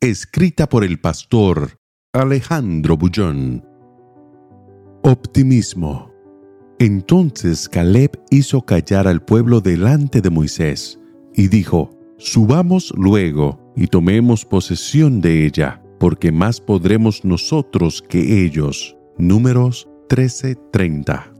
Escrita por el pastor Alejandro Bullón. Optimismo. Entonces Caleb hizo callar al pueblo delante de Moisés y dijo, Subamos luego y tomemos posesión de ella, porque más podremos nosotros que ellos. Números 13:30.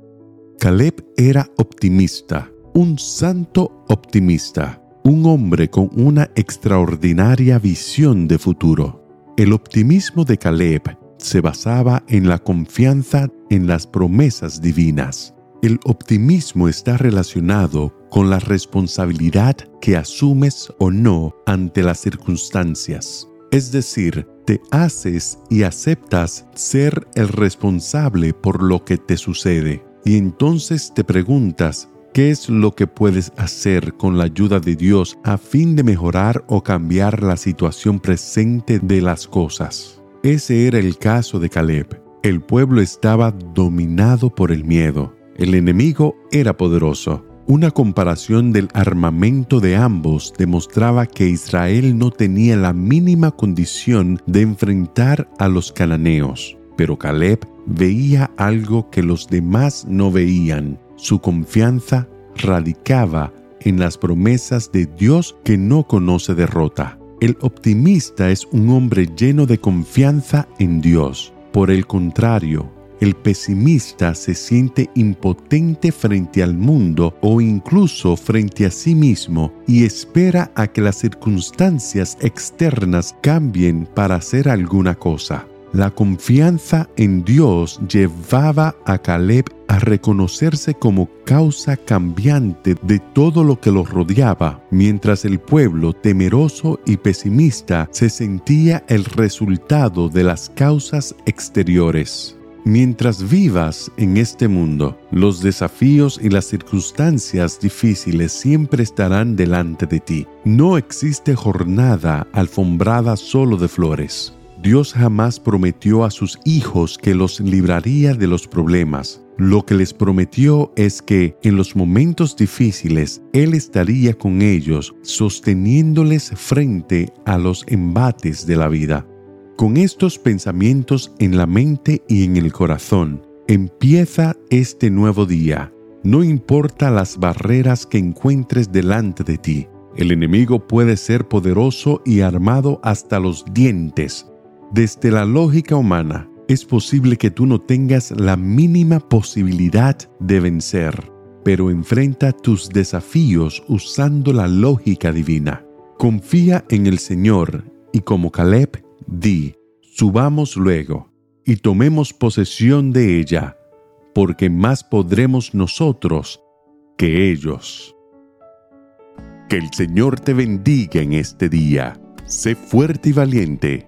Caleb era optimista, un santo optimista un hombre con una extraordinaria visión de futuro. El optimismo de Caleb se basaba en la confianza en las promesas divinas. El optimismo está relacionado con la responsabilidad que asumes o no ante las circunstancias. Es decir, te haces y aceptas ser el responsable por lo que te sucede. Y entonces te preguntas ¿Qué es lo que puedes hacer con la ayuda de Dios a fin de mejorar o cambiar la situación presente de las cosas? Ese era el caso de Caleb. El pueblo estaba dominado por el miedo. El enemigo era poderoso. Una comparación del armamento de ambos demostraba que Israel no tenía la mínima condición de enfrentar a los cananeos. Pero Caleb veía algo que los demás no veían su confianza radicaba en las promesas de Dios que no conoce derrota. El optimista es un hombre lleno de confianza en Dios. Por el contrario, el pesimista se siente impotente frente al mundo o incluso frente a sí mismo y espera a que las circunstancias externas cambien para hacer alguna cosa. La confianza en Dios llevaba a Caleb a reconocerse como causa cambiante de todo lo que los rodeaba, mientras el pueblo temeroso y pesimista se sentía el resultado de las causas exteriores. Mientras vivas en este mundo, los desafíos y las circunstancias difíciles siempre estarán delante de ti. No existe jornada alfombrada solo de flores. Dios jamás prometió a sus hijos que los libraría de los problemas. Lo que les prometió es que en los momentos difíciles Él estaría con ellos, sosteniéndoles frente a los embates de la vida. Con estos pensamientos en la mente y en el corazón, empieza este nuevo día. No importa las barreras que encuentres delante de ti. El enemigo puede ser poderoso y armado hasta los dientes, desde la lógica humana, es posible que tú no tengas la mínima posibilidad de vencer, pero enfrenta tus desafíos usando la lógica divina. Confía en el Señor y como Caleb, di, subamos luego y tomemos posesión de ella, porque más podremos nosotros que ellos. Que el Señor te bendiga en este día. Sé fuerte y valiente